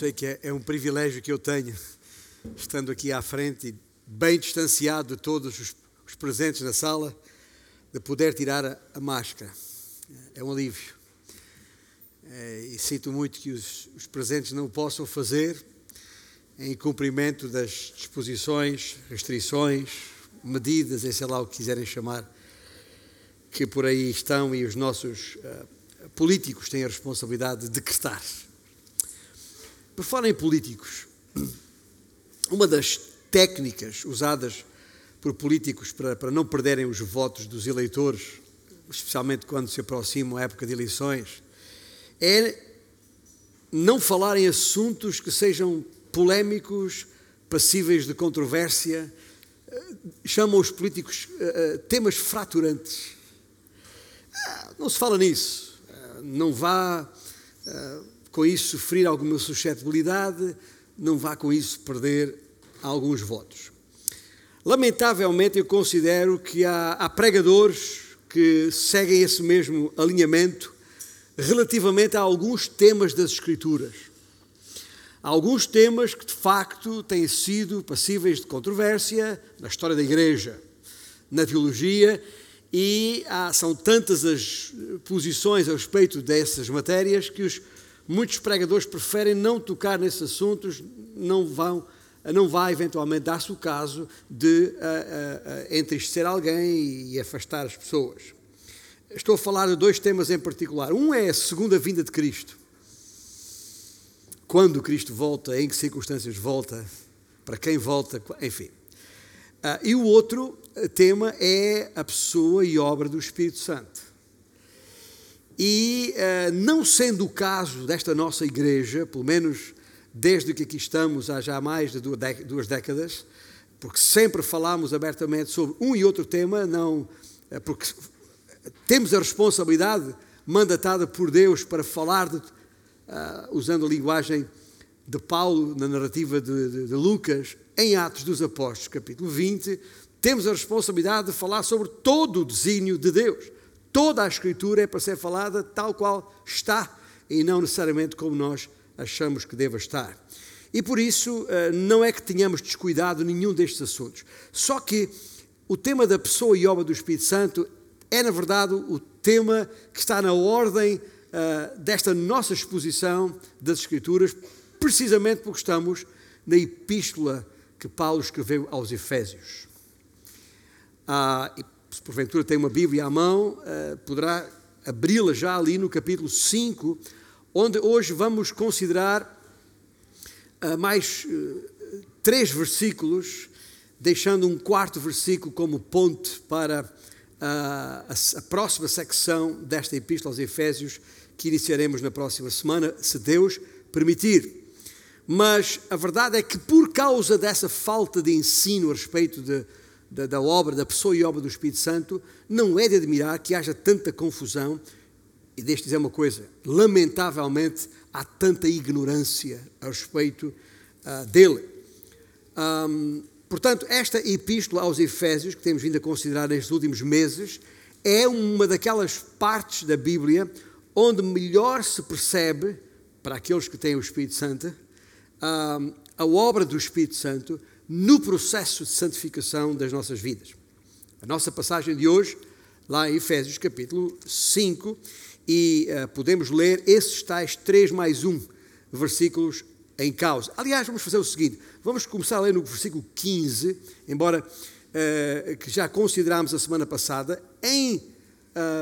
sei que é, é, um privilégio que eu tenho, estando aqui à frente, bem distanciado de todos os, os presentes na sala, de poder tirar a, a máscara. É um alívio. É, e sinto muito que os, os presentes não o possam fazer em cumprimento das disposições, restrições, medidas, e sei lá o que quiserem chamar, que por aí estão e os nossos uh, políticos têm a responsabilidade de decretar. Por falar em políticos, uma das técnicas usadas por políticos para, para não perderem os votos dos eleitores, especialmente quando se aproxima a época de eleições, é não falar em assuntos que sejam polémicos, passíveis de controvérsia, chamam os políticos uh, temas fraturantes. Uh, não se fala nisso. Uh, não vá com isso sofrer alguma suscetibilidade, não vá com isso perder alguns votos. Lamentavelmente, eu considero que há, há pregadores que seguem esse mesmo alinhamento relativamente a alguns temas das Escrituras. Há alguns temas que de facto têm sido passíveis de controvérsia na história da Igreja, na teologia, e há, são tantas as posições a respeito dessas matérias que os Muitos pregadores preferem não tocar nesses assuntos, não vão, não vai eventualmente dar-se o caso de uh, uh, entristecer alguém e afastar as pessoas. Estou a falar de dois temas em particular. Um é a segunda vinda de Cristo. Quando Cristo volta, em que circunstâncias volta, para quem volta, enfim. Uh, e o outro tema é a pessoa e obra do Espírito Santo. E uh, não sendo o caso desta nossa igreja, pelo menos desde que aqui estamos há já mais de duas décadas, porque sempre falamos abertamente sobre um e outro tema, não uh, porque temos a responsabilidade mandatada por Deus para falar, de, uh, usando a linguagem de Paulo na narrativa de, de, de Lucas, em Atos dos Apóstolos, capítulo 20, temos a responsabilidade de falar sobre todo o desígnio de Deus Toda a Escritura é para ser falada tal qual está e não necessariamente como nós achamos que deva estar. E por isso eh, não é que tenhamos descuidado nenhum destes assuntos. Só que o tema da pessoa e obra do Espírito Santo é, na verdade, o tema que está na ordem uh, desta nossa exposição das Escrituras, precisamente porque estamos na epístola que Paulo escreveu aos Efésios. Ah, se porventura tem uma Bíblia à mão, uh, poderá abri-la já ali no capítulo 5, onde hoje vamos considerar uh, mais uh, três versículos, deixando um quarto versículo como ponte para a próxima secção desta Epístola aos Efésios, que iniciaremos na próxima semana, se Deus permitir. Mas a verdade é que, por causa dessa falta de ensino a respeito de da, da, obra, da pessoa e obra do Espírito Santo, não é de admirar que haja tanta confusão. E deixe dizer uma coisa: lamentavelmente há tanta ignorância a respeito uh, dele. Um, portanto, esta epístola aos Efésios, que temos vindo a considerar nestes últimos meses, é uma daquelas partes da Bíblia onde melhor se percebe, para aqueles que têm o Espírito Santo, a obra do Espírito Santo no processo de santificação das nossas vidas. A nossa passagem de hoje, lá em Efésios capítulo 5, e uh, podemos ler esses tais 3 mais 1 versículos em causa. Aliás, vamos fazer o seguinte: vamos começar a ler no versículo 15, embora uh, que já considerámos a semana passada, em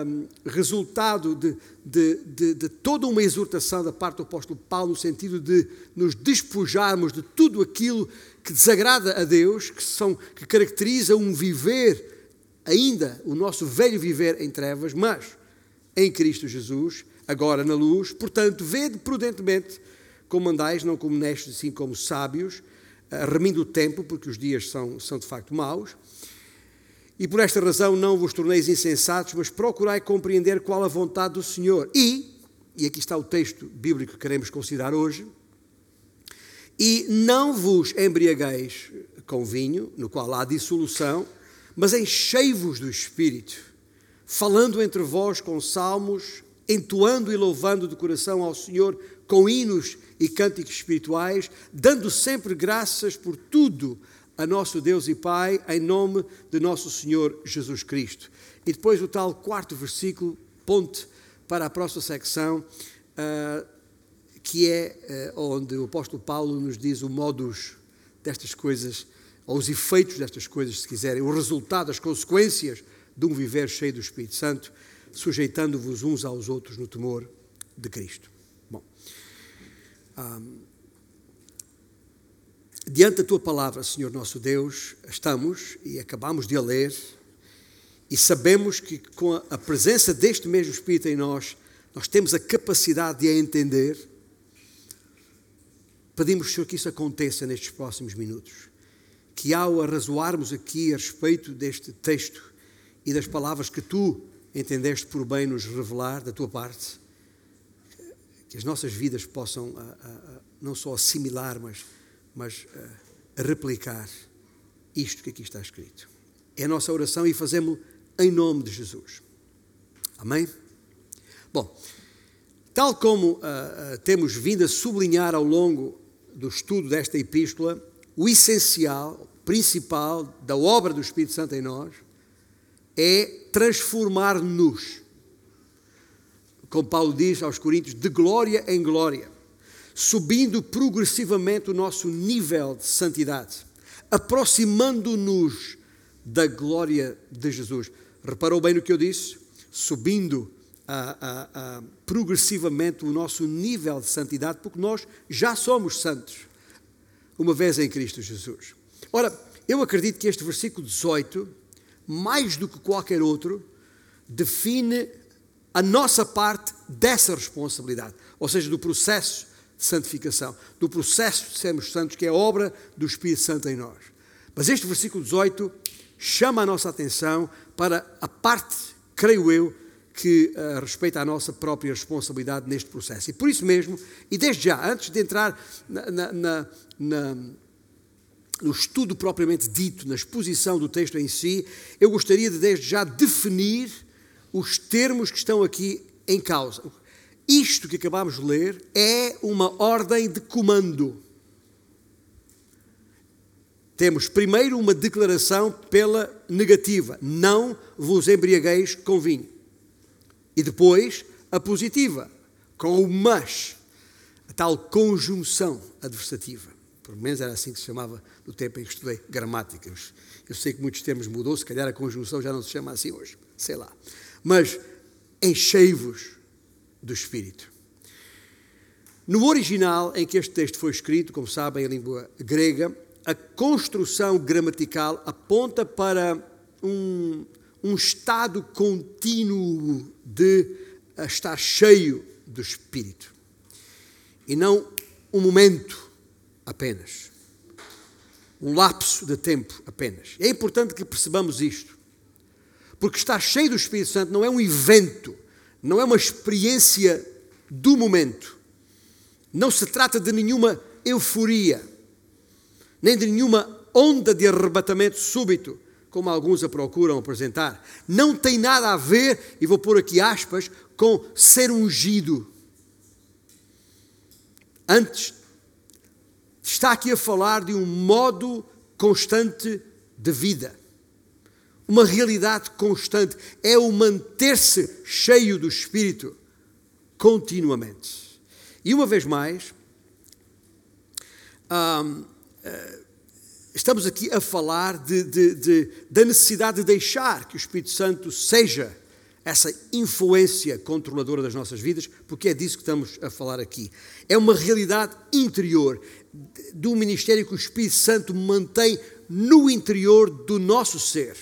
um, resultado de, de, de, de, toda uma exortação da parte do apóstolo Paulo, no sentido de nos despojarmos de tudo aquilo que desagrada a Deus, que, são, que caracteriza um viver, ainda o nosso velho viver em trevas, mas em Cristo Jesus, agora na luz. Portanto, vede prudentemente como andais, não como nestes, assim como sábios, remindo o tempo, porque os dias são, são de facto maus. E por esta razão não vos torneis insensatos, mas procurai compreender qual a vontade do Senhor. E, e aqui está o texto bíblico que queremos considerar hoje, e não vos embriagueis com vinho, no qual há dissolução, mas enchei-vos do Espírito, falando entre vós com salmos, entoando e louvando de coração ao Senhor com hinos e cânticos espirituais, dando sempre graças por tudo a nosso Deus e Pai, em nome de nosso Senhor Jesus Cristo. E depois o tal quarto versículo, ponte para a próxima secção, uh, que é uh, onde o apóstolo Paulo nos diz o modus destas coisas, ou os efeitos destas coisas, se quiserem, o resultado, as consequências de um viver cheio do Espírito Santo, sujeitando-vos uns aos outros no temor de Cristo. Bom, um, diante da tua palavra, Senhor nosso Deus, estamos e acabamos de a ler e sabemos que com a presença deste mesmo Espírito em nós, nós temos a capacidade de a entender. Pedimos, Senhor, que isso aconteça nestes próximos minutos. Que ao arrazoarmos aqui a respeito deste texto e das palavras que tu entendeste por bem nos revelar da tua parte, que as nossas vidas possam a, a, a, não só assimilar, mas, mas replicar isto que aqui está escrito. É a nossa oração e fazemos em nome de Jesus. Amém? Bom, tal como uh, uh, temos vindo a sublinhar ao longo do estudo desta epístola, o essencial, principal da obra do Espírito Santo em nós é transformar-nos. Como Paulo diz aos Coríntios, de glória em glória, subindo progressivamente o nosso nível de santidade, aproximando-nos da glória de Jesus. Reparou bem no que eu disse? Subindo progressivamente o nosso nível de santidade, porque nós já somos santos, uma vez em Cristo Jesus. Ora, eu acredito que este versículo 18, mais do que qualquer outro, define a nossa parte dessa responsabilidade, ou seja, do processo santificação, do processo de sermos santos, que é obra do Espírito Santo em nós. Mas este versículo 18 chama a nossa atenção para a parte, creio eu, que uh, respeita a nossa própria responsabilidade neste processo. E por isso mesmo, e desde já, antes de entrar na, na, na, no estudo propriamente dito, na exposição do texto em si, eu gostaria de desde já definir os termos que estão aqui em causa. Isto que acabamos de ler é uma ordem de comando. Temos primeiro uma declaração pela negativa: não vos embriagueis com vinho. E depois a positiva, com o mas, a tal conjunção adversativa. Pelo menos era assim que se chamava no tempo em que estudei gramática. Eu sei que muitos termos mudou, se calhar a conjunção já não se chama assim hoje, sei lá. Mas enchei-vos do Espírito. No original em que este texto foi escrito, como sabem, em língua grega, a construção gramatical aponta para um, um estado contínuo de estar cheio do Espírito e não um momento apenas, um lapso de tempo apenas. É importante que percebamos isto, porque estar cheio do Espírito Santo não é um evento, não é uma experiência do momento, não se trata de nenhuma euforia nem de nenhuma onda de arrebatamento súbito, como alguns a procuram apresentar. Não tem nada a ver, e vou pôr aqui aspas, com ser ungido. Antes, está aqui a falar de um modo constante de vida. Uma realidade constante. É o manter-se cheio do Espírito continuamente. E uma vez mais, estamos aqui a falar de, de, de, da necessidade de deixar que o Espírito Santo seja essa influência controladora das nossas vidas, porque é disso que estamos a falar aqui. É uma realidade interior do ministério que o Espírito Santo mantém no interior do nosso ser.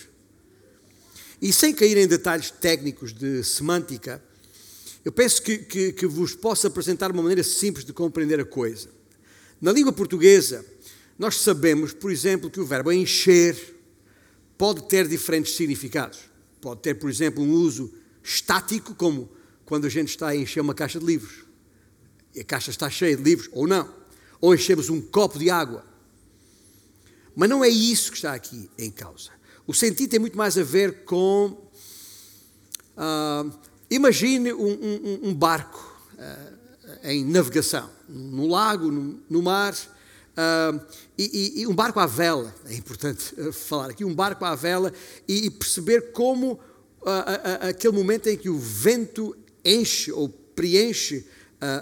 E sem cair em detalhes técnicos de semântica, eu penso que, que, que vos posso apresentar uma maneira simples de compreender a coisa. Na língua portuguesa, nós sabemos, por exemplo, que o verbo encher pode ter diferentes significados. Pode ter, por exemplo, um uso estático, como quando a gente está a encher uma caixa de livros. E a caixa está cheia de livros, ou não. Ou enchemos um copo de água. Mas não é isso que está aqui em causa. O sentido tem muito mais a ver com. Uh, imagine um, um, um barco uh, em navegação, no lago, no, no mar, uh, e, e, um barco à vela, é importante falar aqui, um barco à vela, e, e perceber como uh, aquele momento em que o vento enche ou preenche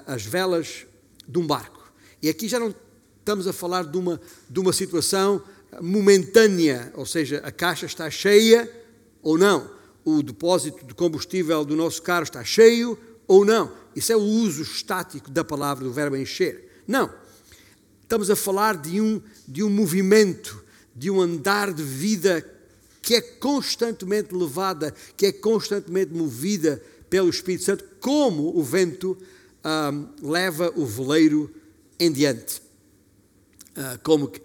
as velas de um barco. E aqui já não estamos a falar de uma, de uma situação momentânea, ou seja, a caixa está cheia ou não, o depósito de combustível do nosso carro está cheio ou não. Isso é o uso estático da palavra, do verbo encher. Não. Estamos a falar de um, de um movimento, de um andar de vida que é constantemente levada, que é constantemente movida pelo Espírito Santo, como o vento um, leva o veleiro em diante. Uh, como que,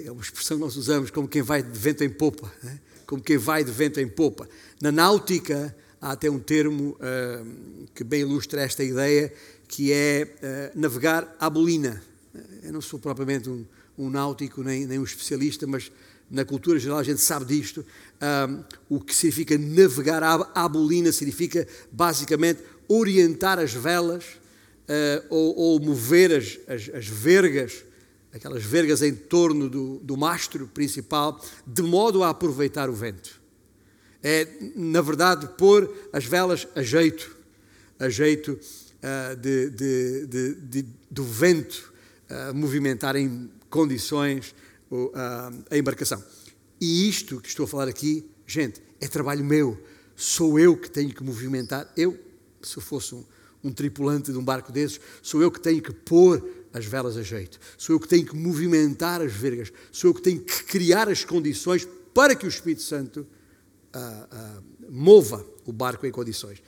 é uma expressão que nós usamos, como quem vai de vento em popa, né? como quem vai de vento em popa. Na náutica há até um termo uh, que bem ilustra esta ideia, que é uh, navegar à bolina. Eu não sou propriamente um, um náutico nem, nem, um especialista, mas na cultura geral a gente sabe disto. o que significa navegar à, à bolina significa basicamente orientar as velas uh, ou, ou, mover as, as, as, vergas, aquelas vergas em torno do, do mastro principal, de modo a aproveitar o vento. É, na verdade, pôr as velas a jeito, a jeito uh, de, de, de, do vento uh, movimentar em condições uh, a embarcação. E isto que estou a falar aqui, gente, é trabalho meu. Sou eu que tenho que movimentar. Eu se fosse um, um tripulante de um barco desses, sou eu que tenho que pôr as velas a jeito, sou eu que tenho que movimentar as vergas, sou eu que tenho que criar as condições para que o Espírito Santo ah, ah, mova o barco em condições,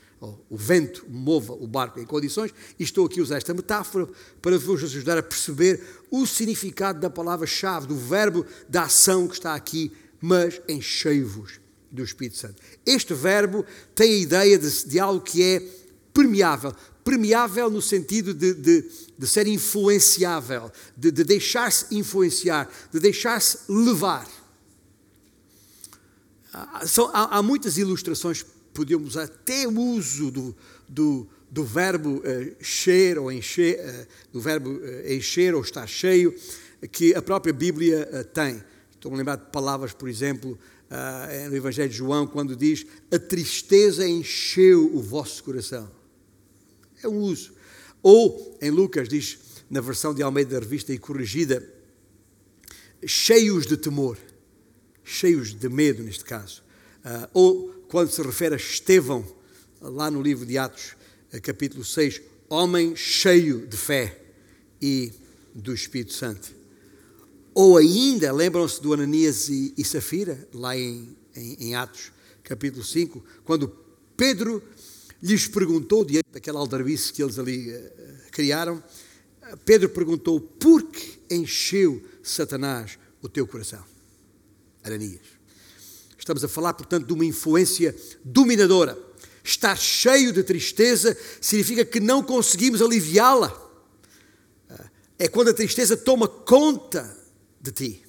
o vento mova o barco em condições, e estou aqui a usar esta metáfora para vos ajudar a perceber o significado da palavra-chave, do verbo da ação que está aqui, mas enchei-vos do Espírito Santo. Este verbo tem a ideia de, de algo que é permeável. Permeável no sentido de, de, de ser influenciável, de, de deixar-se influenciar, de deixar-se levar. São, há, há, muitas ilustrações, podemos até o uso do, do, do verbo uh, encher ou encher, uh, do verbo uh, encher ou estar cheio, que a própria Bíblia uh, tem. Estou-me a lembrar de palavras, por exemplo, no Evangelho de João, quando diz: A tristeza encheu o vosso coração. É um uso. Ou, em Lucas, diz, na versão de Almeida da Revista e corrigida, cheios de temor, cheios de medo, neste caso. Uh, ou, quando se refere a Estevão, lá no livro de Atos, uh, capítulo 6, homem cheio de fé e do Espírito Santo. Ou ainda, lembram-se do Ananias e, e Safira, lá em, em, em Atos, capítulo 5, quando Pedro lhes perguntou, diante daquela aldrabice que eles ali uh, criaram, Pedro perguntou: por que encheu Satanás o teu coração? Ananias. Estamos a falar, portanto, de uma influência dominadora. Estar cheio de tristeza significa que não conseguimos aliviá-la. Eh, é quando a tristeza toma conta de ti.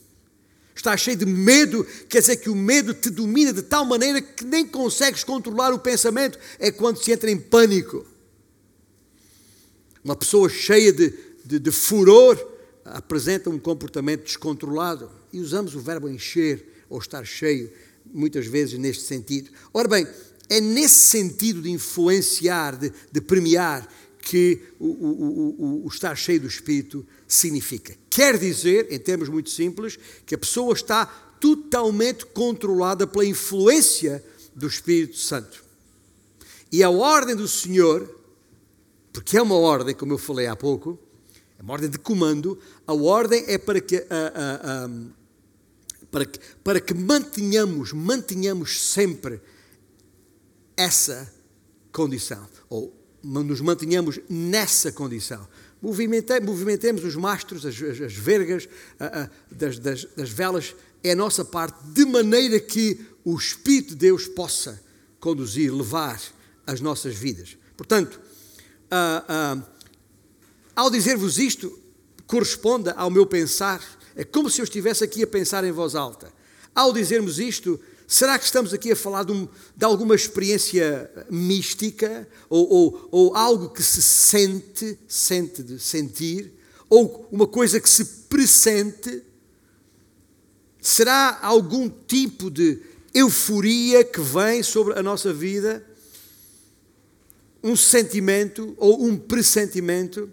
Estás cheio de medo, quer dizer que o medo te domina de tal maneira que nem consegues controlar o pensamento. É quando se entra em pânico. Uma pessoa cheia de, de, de furor apresenta um comportamento descontrolado. E usamos o verbo encher ou estar cheio, muitas vezes neste sentido. Ora bem, é nesse sentido de influenciar, de, de premiar, que o, o, o, o, estar cheio do Espírito significa. Quer dizer, em termos muito simples, que a pessoa está totalmente controlada pela influência do Espírito Santo. E a ordem do Senhor, porque é uma ordem, como eu falei há pouco, é uma ordem de comando, a ordem é para que, a, a, a, para que, para que mantenhamos, mantenhamos sempre essa condição, ou nos mantenhamos nessa condição. Movimentemos os mastros, as, as, as vergas a, a, das, das, das, velas, é a nossa parte, de maneira que o Espírito de Deus possa conduzir, levar as nossas vidas. Portanto, ao dizer-vos isto, corresponda ao meu pensar, é como se eu estivesse aqui a pensar em voz alta. Ao dizermos isto, Será que estamos aqui a falar de, um, de alguma experiência mística ou, ou, ou, algo que se sente, sente de sentir, ou uma coisa que se pressente? Será algum tipo de euforia que vem sobre a nossa vida? Um sentimento ou um pressentimento?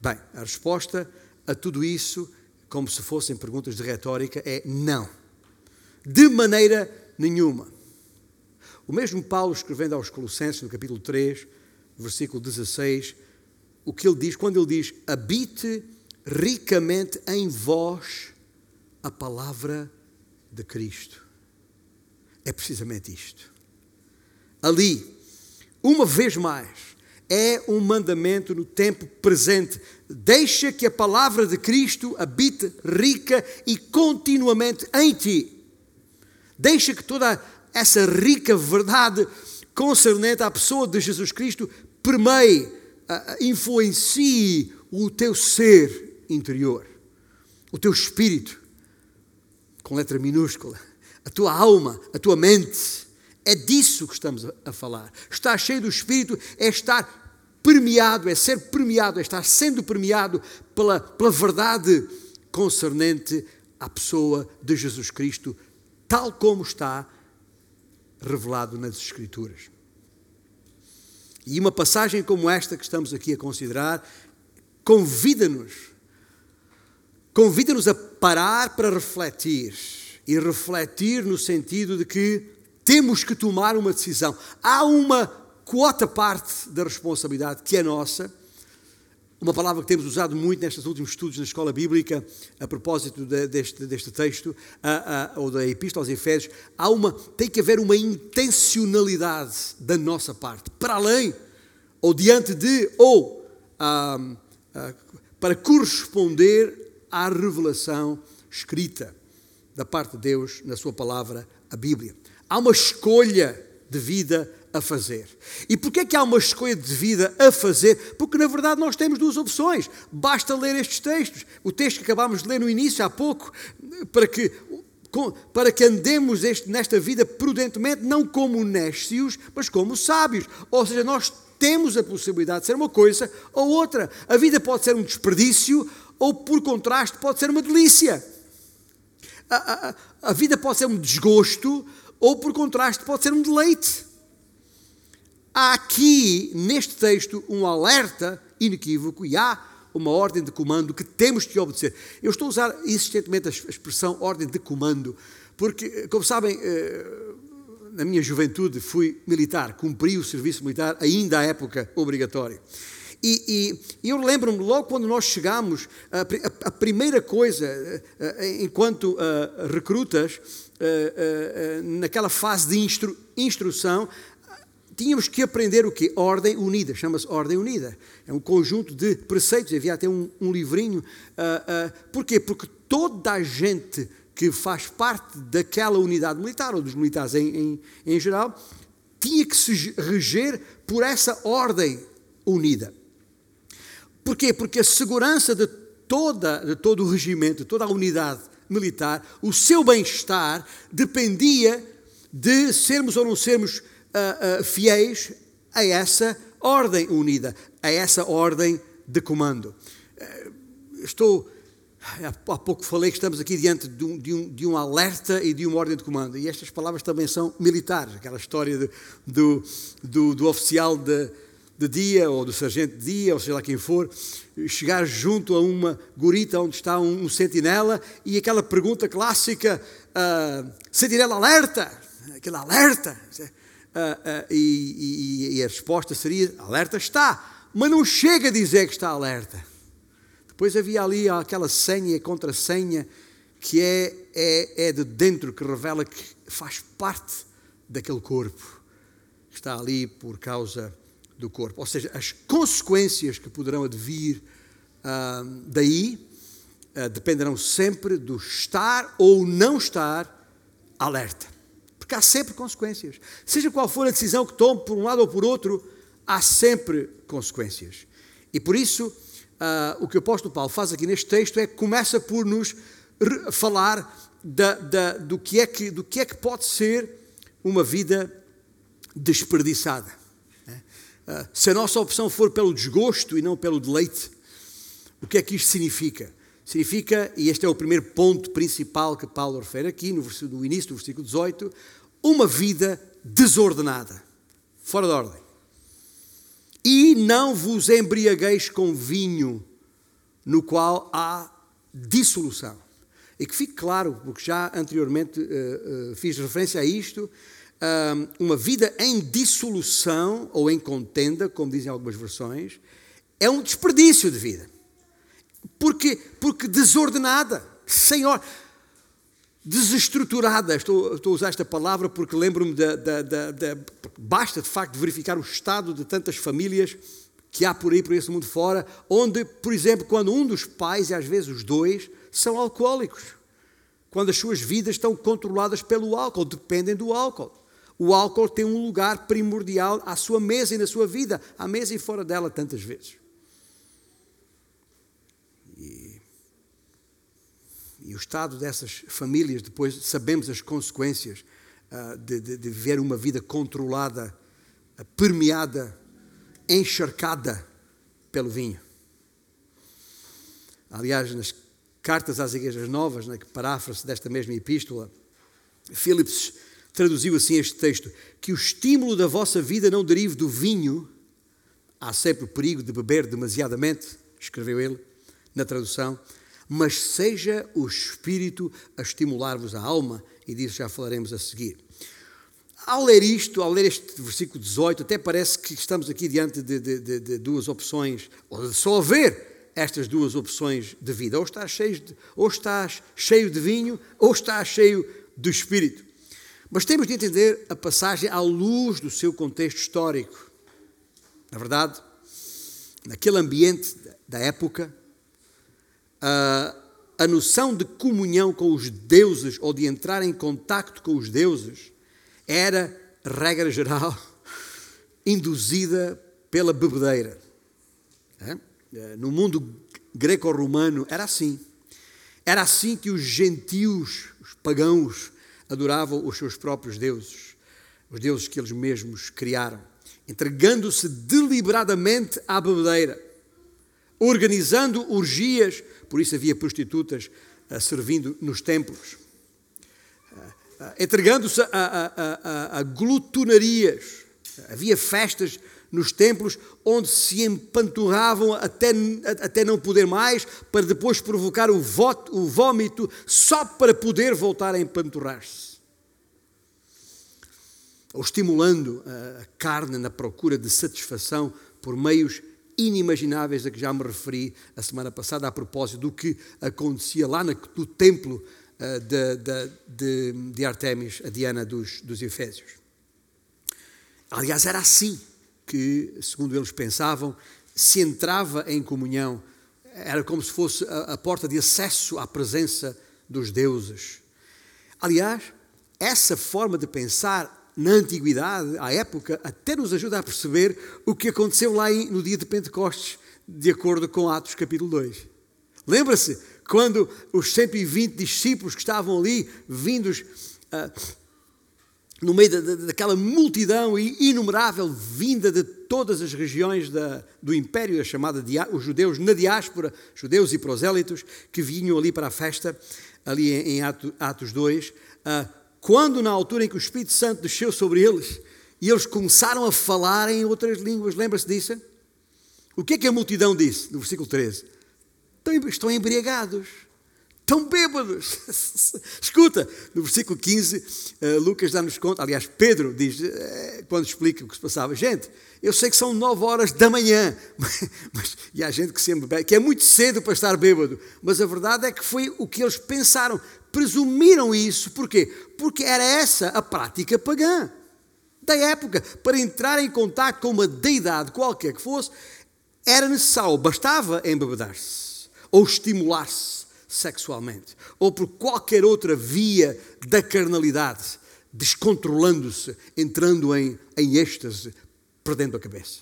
Bem, a resposta a tudo isso, como se fossem perguntas de retórica, é não. De maneira nenhuma. O mesmo Paulo, escrevendo aos Colossenses, no capítulo 3, versículo 16, o que ele diz, quando ele diz: Habite ricamente em vós a palavra de Cristo. É precisamente isto. Ali, uma vez mais, é um mandamento no tempo presente. Deixa que a palavra de Cristo habite rica e continuamente em ti. Deixa que toda essa rica verdade concernente à pessoa de Jesus Cristo permeie, influencie o teu ser interior, o teu espírito, com letra minúscula, a tua alma, a tua mente. É disso que estamos a falar. Estar cheio do Espírito é estar permeado, é ser permeado, é estar sendo permeado pela, pela verdade concernente à pessoa de Jesus Cristo, tal como está revelado nas Escrituras. E uma passagem como esta que estamos aqui a considerar convida-nos, convida-nos a parar para refletir e refletir no sentido de que temos que tomar uma decisão. Há uma quota parte da responsabilidade que é nossa uma palavra que temos usado muito nestes últimos estudos na escola bíblica, a propósito de, deste, deste texto, a, a, ou da Epístola aos Efésios, há uma, tem que haver uma intencionalidade da nossa parte, para além, ou diante de, ou ah, ah, para corresponder à revelação escrita da parte de Deus na Sua palavra, a Bíblia. Há uma escolha de vida a fazer. E porquê é que há uma escolha de vida a fazer? Porque na verdade nós temos duas opções. Basta ler estes textos. O texto que acabámos de ler no início há pouco, para que para que andemos este, nesta vida prudentemente, não como nécios, mas como sábios. Ou seja, nós temos a possibilidade de ser uma coisa ou outra. A vida pode ser um desperdício, ou por contraste, pode ser uma delícia. A, a, a vida pode ser um desgosto, ou por contraste, pode ser um deleite. Há aqui, neste texto, um alerta inequívoco e há uma ordem de comando que temos que obedecer. Eu estou a usar insistentemente a expressão ordem de comando, porque, como sabem, eh, na minha juventude fui militar, cumpri o serviço militar ainda à época obrigatória. E, e, eu lembro-me, logo quando nós chegámos, a, a, a primeira coisa, eh, eh, enquanto recrutas, naquela fase de instru, instrução, tínhamos que aprender o quê? Ordem unida, chama-se Ordem Unida. É um conjunto de preceitos, havia até um, um livrinho. Uh, uh, porquê? Porque toda a gente que faz parte daquela unidade militar, ou dos militares em, em, em geral, tinha que se reger por essa ordem unida. Porquê? Porque a segurança de, toda, de todo o regimento, de toda a unidade militar, o seu bem-estar dependia de sermos ou não sermos uh, uh, fiéis a essa ordem unida, a essa ordem de comando. Uh, estou. Há pouco falei que estamos aqui diante de um, de, um, de um, alerta e de uma ordem de comando, e estas palavras também são militares, aquela história de, do, do, do, oficial de, de dia, ou do sargento de dia, ou seja lá quem for, chegar junto a uma gurita onde está um, um sentinela e aquela pergunta clássica: uh, sentinela alerta! Aquele alerta! Uh, uh, e, e, e a resposta seria: alerta está, mas não chega a dizer que está alerta. Depois havia ali aquela senha e contrassenha que é, é, é de dentro, que revela que faz parte daquele corpo, que está ali por causa do corpo. Ou seja, as consequências que poderão advir uh, daí dependerão sempre do estar ou não estar alerta. Porque há sempre consequências. Seja qual for a decisão que tome, por um lado ou por outro, há sempre consequências. E por isso, uh, o que o apóstolo Paulo faz aqui neste texto é que começa por nos falar da, da, do, que é que, do que é que pode ser uma vida desperdiçada. Uh, se a nossa opção for pelo desgosto e não pelo deleite, o que é que isto significa? Significa, e este é o primeiro ponto principal que Paulo refere aqui, no, no início do versículo 18, uma vida desordenada, fora de ordem. E não vos embriagueis com vinho, no qual há dissolução. E que fique claro, porque já anteriormente uh, uh, fiz referência a isto, uh, uma vida em dissolução ou em contenda, como dizem algumas versões, é um desperdício de vida. Porque, porque desordenada, sem ordem desestruturada. Estou, estou, a usar esta palavra porque lembro-me da, da, da, da, Basta de facto verificar o estado de tantas famílias que há por aí, por esse mundo fora, onde, por exemplo, quando um dos pais, e às vezes os dois, são alcoólicos. Quando as suas vidas estão controladas pelo álcool, dependem do álcool. O álcool tem um lugar primordial à sua mesa e na sua vida, à mesa e fora dela, tantas vezes. E o estado dessas famílias, depois sabemos as consequências uh, de, de, de, viver uma vida controlada, uh, permeada, encharcada pelo vinho. Aliás, nas cartas às igrejas novas, né, que paráfrase desta mesma epístola, Phillips traduziu assim este texto: que o estímulo da vossa vida não derive do vinho, há sempre o perigo de beber demasiadamente, escreveu ele na tradução, mas seja o Espírito a estimular-vos a alma, e disso já falaremos a seguir. Ao ler isto, ao ler este versículo 18, até parece que estamos aqui diante de, de, de, de duas opções, ou de só haver estas duas opções de vida. Ou estás, cheio de, ou estás cheio de vinho, ou estás cheio do Espírito. Mas temos de entender a passagem à luz do seu contexto histórico. Na verdade, naquele ambiente da época, a, a noção de comunhão com os deuses ou de entrar em contacto com os deuses era, regra geral, induzida pela bebedeira. É? No mundo greco-romano era assim. Era assim que os gentios, os pagãos, adoravam os seus próprios deuses, os deuses que eles mesmos criaram, entregando-se deliberadamente à bebedeira, organizando orgias por isso havia prostitutas uh, servindo nos templos, uh, uh, entregando-se a, a, a, a glutonarias. Havia festas nos templos onde se empanturravam até, até não poder mais, para depois provocar o, voto, o vômito, só para poder voltar a empanturrar-se. Ou estimulando a carne na procura de satisfação por meios inimagináveis a que já me referi a semana passada, a propósito do que acontecia lá no templo uh, de, de, de, de, Artemis, a Diana dos, dos Efésios. Aliás, era assim que, segundo eles pensavam, se entrava em comunhão, era como se fosse a, a porta de acesso à presença dos deuses. Aliás, essa forma de pensar na antiguidade, à época, até nos ajuda a perceber o que aconteceu lá no dia de Pentecostes, de acordo com Atos capítulo 2. Lembra-se quando os 120 discípulos que estavam ali, vindos uh, no meio da, daquela multidão inumerável, vinda de todas as regiões da, do império, a chamada os judeus na diáspora, judeus e prosélitos, que vinham ali para a festa, ali em, em Atos 2, uh, ah, quando, na altura em que o Espírito Santo desceu sobre eles e eles começaram a falar em outras línguas, lembra-se disso? O que é que a multidão disse no versículo 13? Estão embriagados, estão bêbados. Escuta, no versículo 15, uh, Lucas dá-nos conta, aliás, Pedro diz, uh, quando explica o que se passava, gente, eu sei que são nove horas da manhã, mas, e há gente que sempre bebe, que é muito cedo para estar bêbado, mas a verdade é que foi o que eles pensaram presumiram isso. Porquê? Porque era essa a prática pagã da época. Para entrar em contato com uma deidade qualquer que fosse, era necessário, bastava embebedar-se ou estimular-se sexualmente, ou por qualquer outra via da carnalidade, descontrolando-se, entrando em, em êxtase, perdendo a cabeça.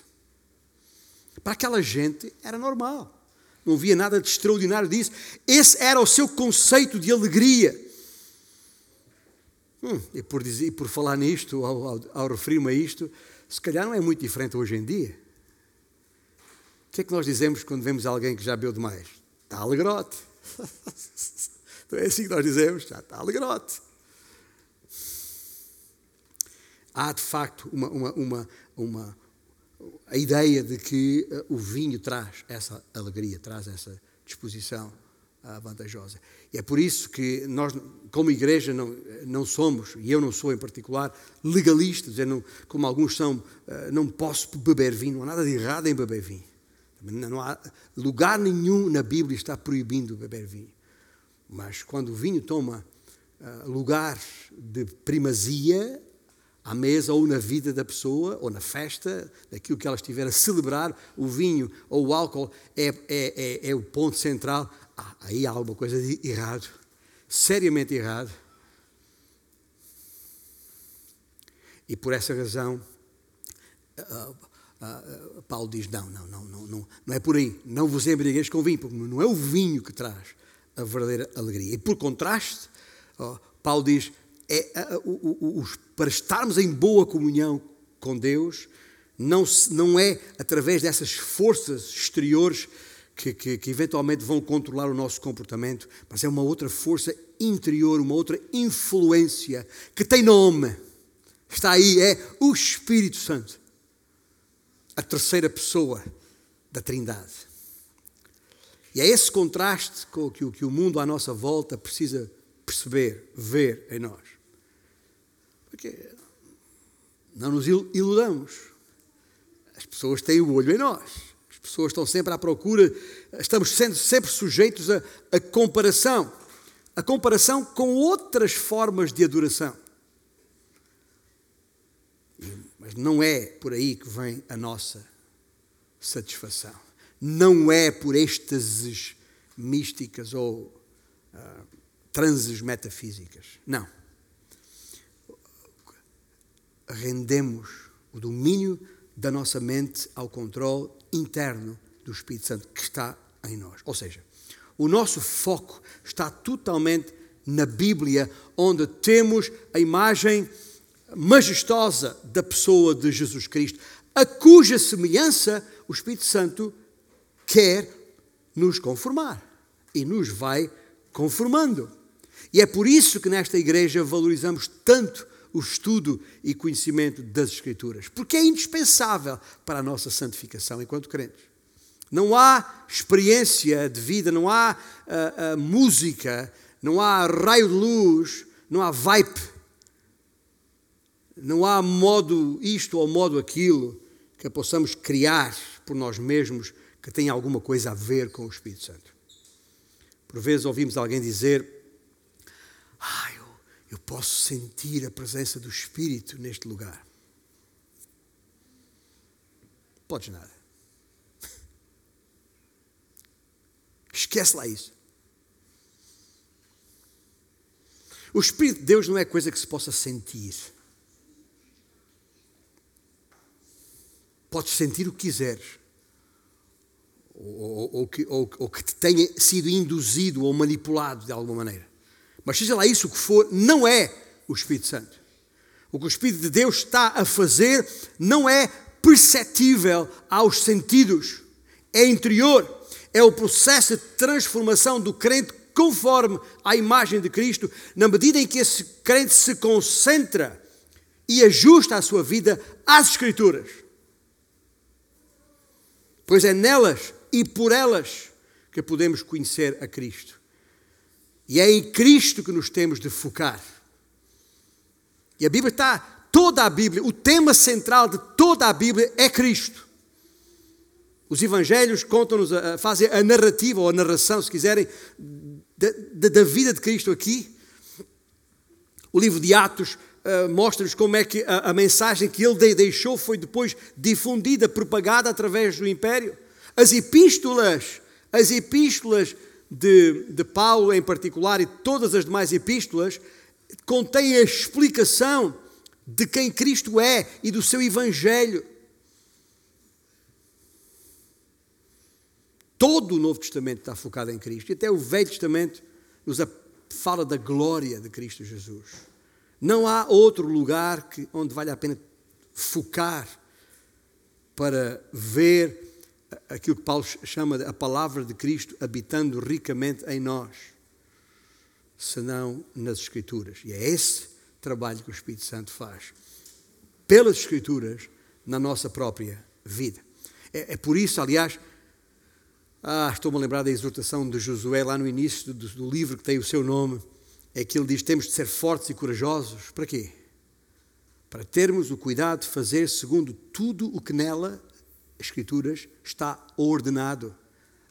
Para aquela gente era normal. Não havia nada de extraordinário disso. Esse era o seu conceito de alegria. Hum, e por, dizer, por falar nisto, ao, ao, ao referir-me a isto, se calhar não é muito diferente hoje em dia. O que é que nós dizemos quando vemos alguém que já bebeu demais? Está alegrote. Não é assim que nós dizemos? Já está alegrote. Há de facto uma, uma, uma, uma a ideia de que uh, o vinho traz essa alegria, traz essa disposição uh, vantajosa. E é por isso que nós, como igreja, não, não somos, e eu não sou em particular, legalistas, não, como alguns são, uh, não posso beber vinho, não há nada de errado em beber vinho. Não há lugar nenhum na Bíblia está proibindo beber vinho. Mas quando o vinho toma lugar de primazia, à mesa ou na vida da pessoa, ou na festa, daquilo que ela estiver a celebrar, o vinho ou o álcool é, é, é, é o ponto central. Ah, aí há alguma coisa de errado, seriamente errado. E por essa razão, uh, uh, Paulo diz: não, não, não, não, não, não é por aí. Não vos embriagueis com vinho, porque não é o vinho que traz a verdadeira alegria. E por contraste, Paulo diz: é, o, o, para estarmos em boa comunhão com Deus, não, não é através dessas forças exteriores que, que, que, eventualmente vão controlar o nosso comportamento, mas é uma outra força interior, uma outra influência que tem nome. Está aí, é o Espírito Santo, a terceira pessoa da Trindade. E é esse contraste com o que, que o mundo à nossa volta precisa perceber, ver em nós. Porque não nos iludamos. As pessoas têm o olho em nós. As pessoas estão sempre à procura, estamos sendo sempre sujeitos a, a comparação. A comparação com outras formas de adoração. Mas não é por aí que vem a nossa satisfação. Não é por êxtases místicas ou uh, transes metafísicas. Não rendemos o domínio da nossa mente ao controle interno do Espírito Santo que está em nós. Ou seja, o nosso foco está totalmente na Bíblia, onde temos a imagem majestosa da pessoa de Jesus Cristo, a cuja semelhança o Espírito Santo quer nos conformar e nos vai conformando. E é por isso que nesta igreja valorizamos tanto o estudo e conhecimento das Escrituras, porque é indispensável para a nossa santificação enquanto crentes. Não há experiência de vida, não há uh, uh, música, não há raio de luz, não há vibe, não há modo isto ou modo aquilo que possamos criar por nós mesmos que tenha alguma coisa a ver com o Espírito Santo. Por vezes ouvimos alguém dizer: ah, eu eu posso sentir a presença do Espírito neste lugar. Podes nada. Esquece lá isso. O Espírito de Deus não é coisa que se possa sentir. Podes sentir o que quiseres. Ou, ou, ou, ou que te tenha sido induzido ou manipulado de alguma maneira. Mas seja lá isso o que for, não é o Espírito Santo. O que o Espírito de Deus está a fazer não é perceptível aos sentidos, é interior, é o processo de transformação do crente conforme à imagem de Cristo, na medida em que esse crente se concentra e ajusta a sua vida às Escrituras. Pois é nelas e por elas que podemos conhecer a Cristo. E é em Cristo que nos temos de focar. E a Bíblia está, toda a Bíblia, o tema central de toda a Bíblia é Cristo. Os Evangelhos contam-nos, fazem a narrativa ou a narração, se quiserem, da, da vida de Cristo aqui. O livro de Atos uh, mostra-nos como é que a, a, mensagem que ele deixou foi depois difundida, propagada através do império. As epístolas, as epístolas de, de Paulo em particular e todas as demais epístolas contêm a explicação de quem Cristo é e do seu Evangelho. Todo o Novo Testamento está focado em Cristo, e até o Velho Testamento nos fala da glória de Cristo Jesus. Não há outro lugar que, onde vale a pena focar para ver aquilo que Paulo chama de a palavra de Cristo habitando ricamente em nós, senão nas Escrituras. E é esse trabalho que o Espírito Santo faz, pelas Escrituras, na nossa própria vida. É, é por isso, aliás, ah, estou-me a lembrar da exortação de Josué lá no início do, do livro que tem o seu nome, é que ele diz: temos de ser fortes e corajosos. Para quê? Para termos o cuidado de fazer segundo tudo o que nela, Escrituras, está ordenado.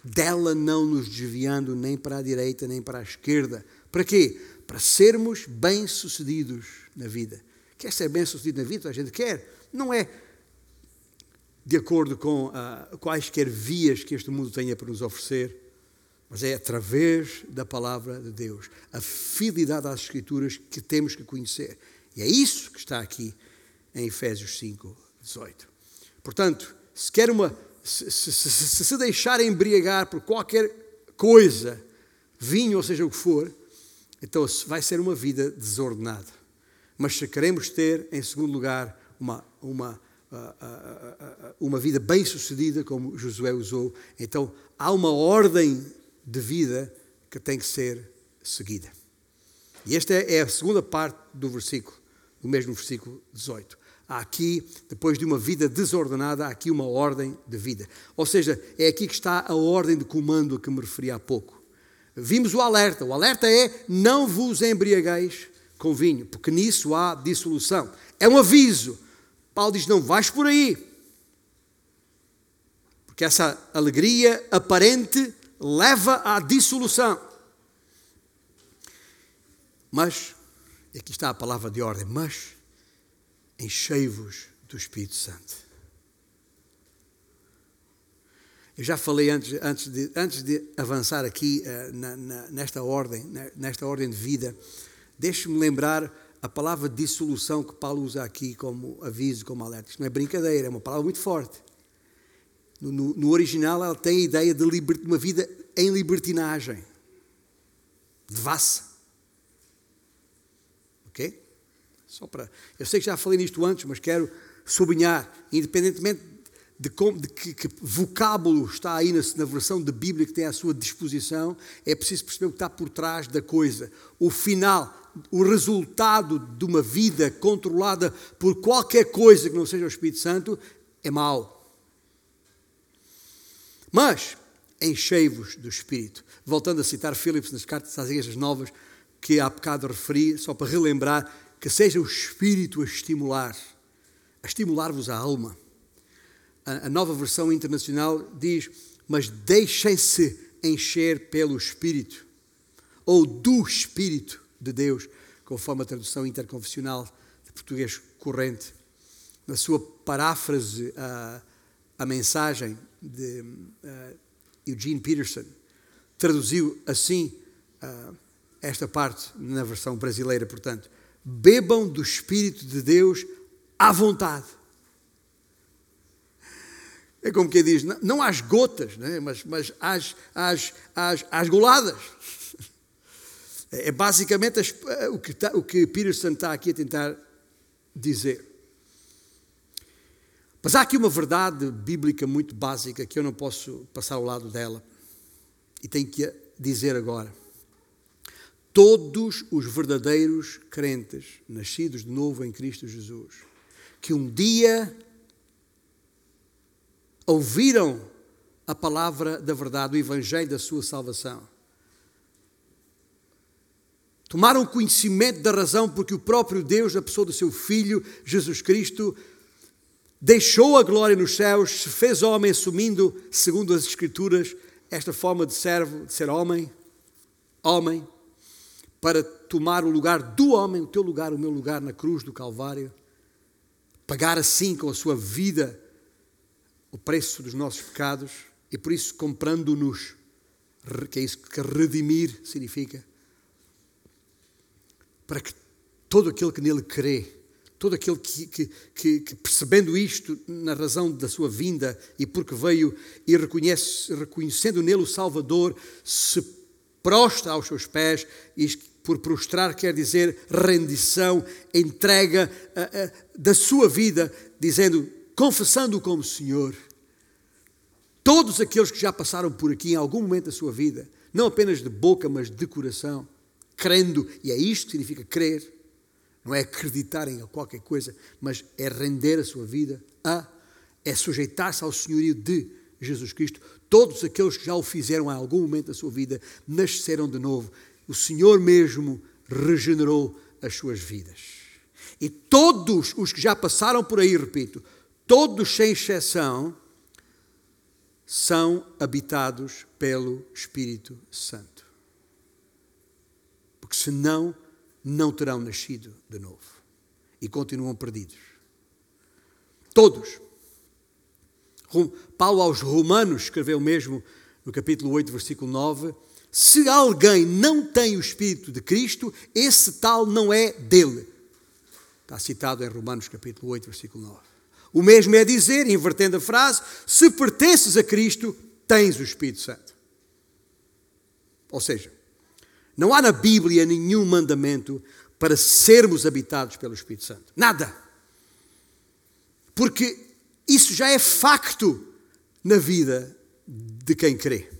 Dela não nos desviando nem para a direita nem para a esquerda. Para quê? Para sermos bem-sucedidos na vida. Quer ser bem-sucedido na vida? A gente quer. Não é de acordo com uh, quaisquer vias que este mundo tenha para nos oferecer, mas é através da palavra de Deus, a fidelidade às Escrituras que temos que conhecer. E é isso que está aqui em Efésios 5, 18. Portanto, se quer uma. Se se, se, se deixar embriagar por qualquer coisa, vinho ou seja o que for, então vai ser uma vida desordenada. Mas se queremos ter, em segundo lugar, uma, uma uma vida bem-sucedida, como Josué usou. Então, há uma ordem de vida que tem que ser seguida. E esta é a segunda parte do versículo, do mesmo versículo 18. Há aqui, depois de uma vida desordenada, há aqui uma ordem de vida. Ou seja, é aqui que está a ordem de comando a que me referi há pouco. Vimos o alerta. O alerta é: não vos embriagueis com vinho, porque nisso há dissolução. É um aviso. Paulo diz: não vais por aí. Porque essa alegria aparente leva à dissolução. Mas, aqui está a palavra de ordem, mas enchei-vos do Espírito Santo. Eu já falei antes, antes, de, antes de avançar aqui uh, na, na, nesta ordem, nesta ordem de vida, deixe-me lembrar a palavra dissolução que Paulo usa aqui como aviso, como alerta, isto não é brincadeira, é uma palavra muito forte. No, no, original, ela tem a ideia de liber, uma vida em libertinagem, devassa. Ok? Só para. Eu sei que já falei nisto antes, mas quero sublinhar, independentemente de, como, de que, que, vocábulo está aí na, na, versão da Bíblia que tem à sua disposição, é preciso perceber o que está por trás da coisa. O final, o resultado de uma vida controlada por qualquer coisa que não seja o Espírito Santo é mau. Mas enchei-vos do Espírito. Voltando a citar Philips nas cartas às igrejas novas, que há bocado referi, só para relembrar, que seja o Espírito a estimular, a estimular-vos a alma. A, a nova versão internacional diz, mas deixem-se encher pelo Espírito, ou do Espírito de Deus, conforme a tradução interconfessional de português corrente. Na sua paráfrase à, à mensagem de uh, Eugene Peterson, traduziu assim uh, esta parte na versão brasileira, portanto, bebam do Espírito de Deus à vontade. É como quem diz, não, não às gotas, né? mas, mas às, às, às, às goladas. É basicamente eh, o que, está, o que Peterson está aqui a tentar dizer. Mas há aqui uma verdade bíblica muito básica que eu não posso passar ao lado dela e tenho que dizer agora. Todos os verdadeiros crentes, nascidos de novo em Cristo Jesus, que um dia ouviram a palavra da verdade, o evangelho da sua salvação, tomaram conhecimento da razão porque o próprio Deus, na pessoa do seu Filho, Jesus Cristo, deixou a glória nos céus, se fez homem, assumindo, segundo as Escrituras, esta forma de servo, de ser homem, homem, para tomar o lugar do homem, o teu lugar, o meu lugar na cruz do Calvário, pagar assim com a sua vida o preço dos nossos pecados e por isso comprando-nos, que é isso que redimir significa para que todo aquele que nele crê, todo aquele que, que, que, que, percebendo isto na razão da sua vinda e porque veio e reconhece, reconhecendo nele o Salvador, se prostra aos seus pés e por prostrar quer dizer rendição, entrega da sua vida, dizendo, confessando-o como Senhor. Todos aqueles que já passaram por aqui em algum momento da sua vida, não apenas de boca, mas de coração, crendo, e é isto que significa crer, não é acreditar em qualquer coisa, mas é render a sua vida a, é sujeitar-se ao senhorio de Jesus Cristo. Todos aqueles que já o fizeram em algum momento da sua vida nasceram de novo. O Senhor mesmo regenerou as suas vidas. E todos os que já passaram por aí, repito, todos sem exceção, são habitados pelo Espírito Santo. Porque senão não terão nascido de novo e continuam perdidos. Todos. Paulo aos Romanos escreveu mesmo no capítulo 8, versículo 9: Se alguém não tem o Espírito de Cristo, esse tal não é dele. Está citado em Romanos capítulo 8, versículo 9. O mesmo é dizer, invertendo a frase, se pertences a Cristo, tens o Espírito Santo. Ou seja, não há na Bíblia nenhum mandamento para sermos habitados pelo Espírito Santo. Nada. Porque isso já é facto na vida de quem crê.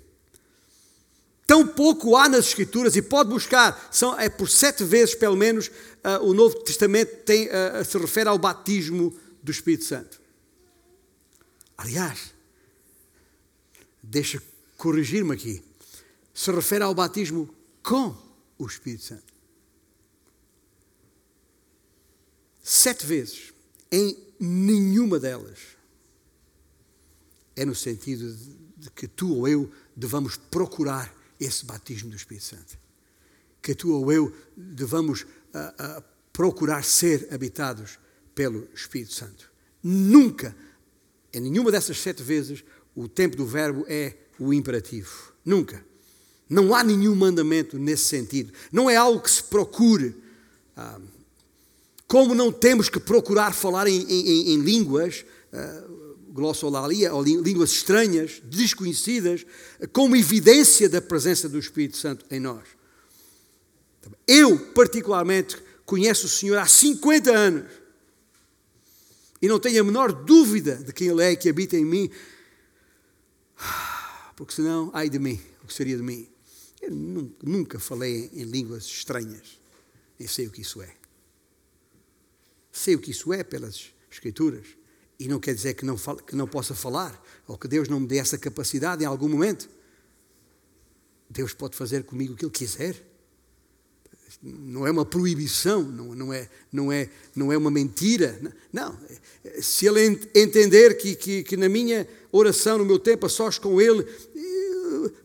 Tão pouco há nas Escrituras, e pode buscar, são, é por sete vezes pelo menos, uh, o Novo Testamento tem, uh, se refere ao batismo do Espírito Santo. Aliás, deixa corrigir-me aqui, se refere ao batismo com o Espírito Santo. Sete vezes, em nenhuma delas, é no sentido de que tu ou eu devamos procurar esse batismo do Espírito Santo. Que tu ou eu devamos uh, uh, procurar ser habitados pelo Espírito Santo. Nunca, em nenhuma dessas sete vezes, o tempo do verbo é o imperativo. Nunca. Não há nenhum mandamento nesse sentido. Não é algo que se procure. Ah, como não temos que procurar falar em, em, em línguas, ah, glossolalia, ou línguas estranhas, desconhecidas, como evidência da presença do Espírito Santo em nós. Eu, particularmente, conheço o Senhor há 50 anos e não tenho a menor dúvida de quem Ele é que habita em mim, porque senão, ai de mim, o que seria de mim? Eu nunca falei em línguas estranhas, nem sei o que isso é. Sei o que isso é pelas Escrituras, e não quer dizer que não, fale, que não possa falar, ou que Deus não me dê essa capacidade em algum momento. Deus pode fazer comigo o que Ele quiser não é uma proibição, não, não, é, não, é, não é uma mentira. Não. Se ele entender que, que, que na minha oração, no meu tempo a sós com ele,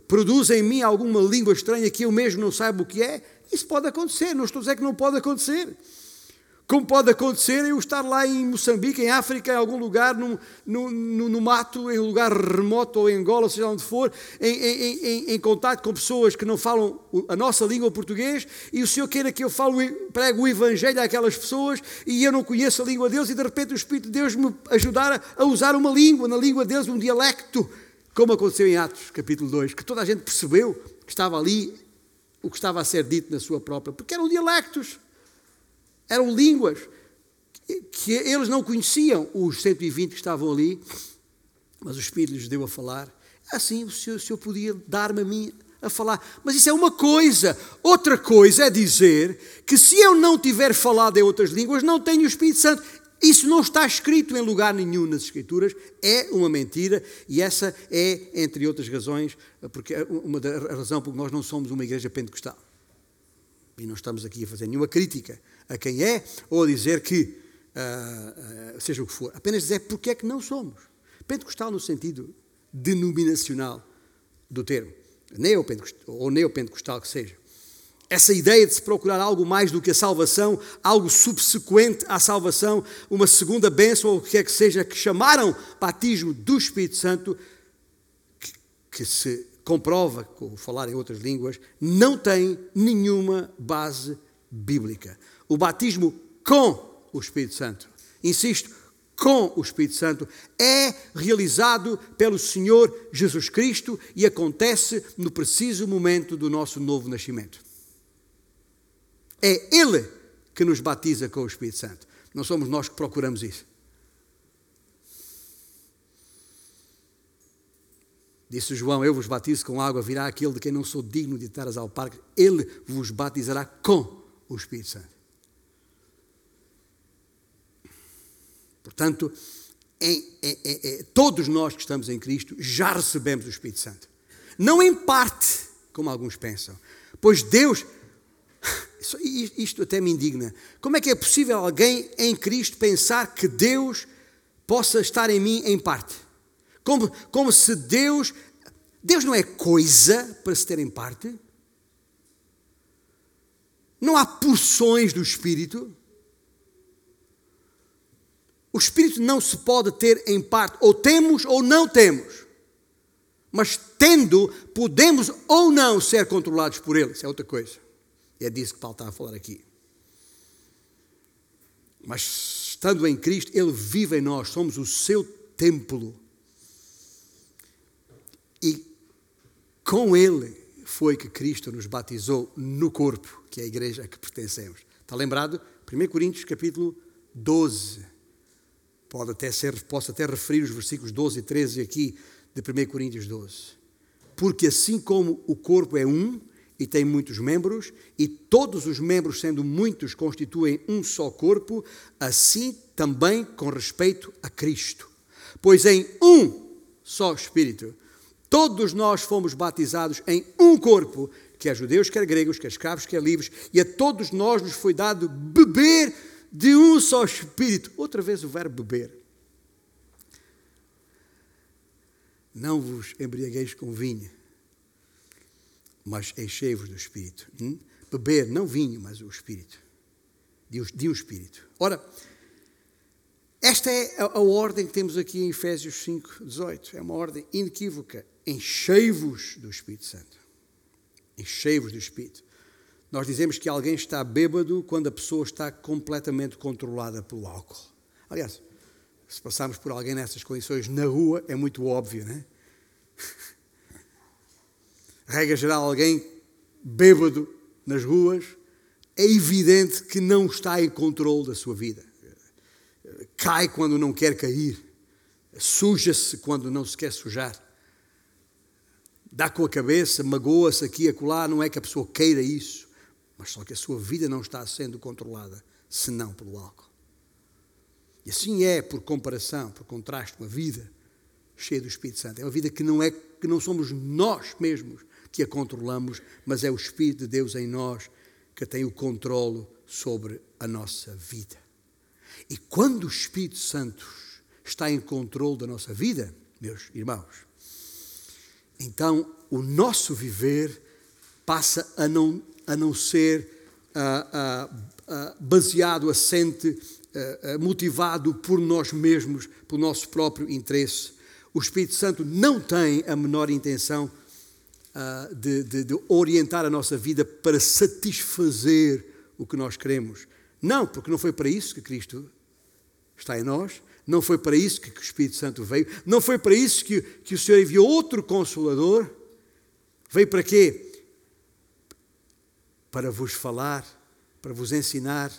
produz em mim alguma língua estranha que eu mesmo não saiba o que é, isso pode acontecer. Não estou a dizer que não pode acontecer. Como pode acontecer eu estar lá em Moçambique, em África, em algum lugar, no, no, no mato, em um lugar remoto ou em Angola, seja onde for, em, em, em, em, contato com pessoas que não falam a nossa língua português e o Senhor queira que eu fale, pregue o Evangelho àquelas pessoas e eu não conheço a língua deles e de repente o Espírito de Deus me ajudar a usar uma língua, na língua deles, um dialecto, como aconteceu em Atos, capítulo 2, que toda a gente percebeu que estava ali o que estava a ser dito na sua própria, porque eram dialectos. Eram línguas que eles não conheciam, os 120 que estavam ali, mas o Espírito lhes deu a falar. Assim, o Senhor, o Senhor podia dar-me a mim a falar. Mas isso é uma coisa. Outra coisa é dizer que se eu não tiver falado em outras línguas, não tenho o Espírito Santo. Isso não está escrito em lugar nenhum nas Escrituras, é uma mentira e essa é, entre outras razões, porque uma da razão porque nós não somos uma igreja pentecostal. E não estamos aqui a fazer nenhuma crítica a quem é ou a dizer que uh, uh, seja o que for. Apenas dizer porque é que não somos. Pentecostal no sentido denominacional do termo. Neopentecostal, ou neopentecostal que seja. Essa ideia de se procurar algo mais do que a salvação, algo subsequente à salvação, uma segunda bênção, ou o que quer que seja, que chamaram batismo do Espírito Santo, que, que se comprova, com falar em outras línguas, não tem nenhuma base bíblica. O batismo com o Espírito Santo, insisto, com o Espírito Santo, é realizado pelo Senhor Jesus Cristo e acontece no preciso momento do nosso novo nascimento. É Ele que nos batiza com o Espírito Santo. Não somos nós que procuramos isso. Disse João: Eu vos batizo com água, virá aquele de quem não sou digno de estar as alparcas. Ele vos batizará com o Espírito Santo. Portanto, em, em, em, todos nós que estamos em Cristo já recebemos o Espírito Santo. Não em parte, como alguns pensam. Pois Deus. Isto até me indigna. Como é que é possível alguém em Cristo pensar que Deus possa estar em mim em parte? Como, como se Deus. Deus não é coisa para se ter em parte? Não há porções do Espírito? O Espírito não se pode ter em parte, ou temos ou não temos. Mas tendo, podemos ou não ser controlados por Ele. Isso é outra coisa. E é disso que Paulo está a falar aqui. Mas estando em Cristo, Ele vive em nós, somos o seu templo. E com Ele foi que Cristo nos batizou no corpo, que é a igreja a que pertencemos. Está lembrado? 1 Coríntios capítulo 12. Pode até ser, posso até referir os versículos 12 e 13 aqui de 1 Coríntios 12. Porque assim como o corpo é um e tem muitos membros, e todos os membros, sendo muitos, constituem um só corpo, assim também com respeito a Cristo. Pois em um só Espírito, todos nós fomos batizados em um corpo, quer judeus, quer gregos, quer escravos, quer livres, e a todos nós nos foi dado beber de um só espírito. Outra vez o verbo beber. Não vos embriagueis com vinho, mas enchei-vos do espírito. Hum? Beber, não vinho, mas o espírito. De de um espírito. Ora, esta é a, a, ordem que temos aqui em Efésios 5, 18. É uma ordem inequívoca. Enchei-vos do Espírito Santo. Enchei-vos do Espírito. Nós dizemos que alguém está bêbado quando a pessoa está completamente controlada pelo álcool. Aliás, se passarmos por alguém nessas condições na rua, é muito óbvio, não é? Regra geral, alguém bêbado nas ruas, é evidente que não está em controle da sua vida. Cai quando não quer cair, suja-se quando não se quer sujar, dá com a cabeça, magoa-se aqui e acolá, não é que a pessoa queira isso mas só que a sua vida não está sendo controlada, senão pelo álcool. E assim é, por comparação, por contraste, uma vida cheia do Espírito Santo. É uma vida que não é que não somos nós mesmos que a controlamos, mas é o Espírito de Deus em nós que tem o controlo sobre a nossa vida. E quando o Espírito Santo está em controle da nossa vida, meus irmãos, então o nosso viver passa a não a não ser baseado, assente, motivado por nós mesmos, pelo nosso próprio interesse. O Espírito Santo não tem a menor intenção de, de, de orientar a nossa vida para satisfazer o que nós queremos. Não, porque não foi para isso que Cristo está em nós, não foi para isso que o Espírito Santo veio, não foi para isso que, que o Senhor enviou outro Consolador. Veio para quê? para vos falar, para vos ensinar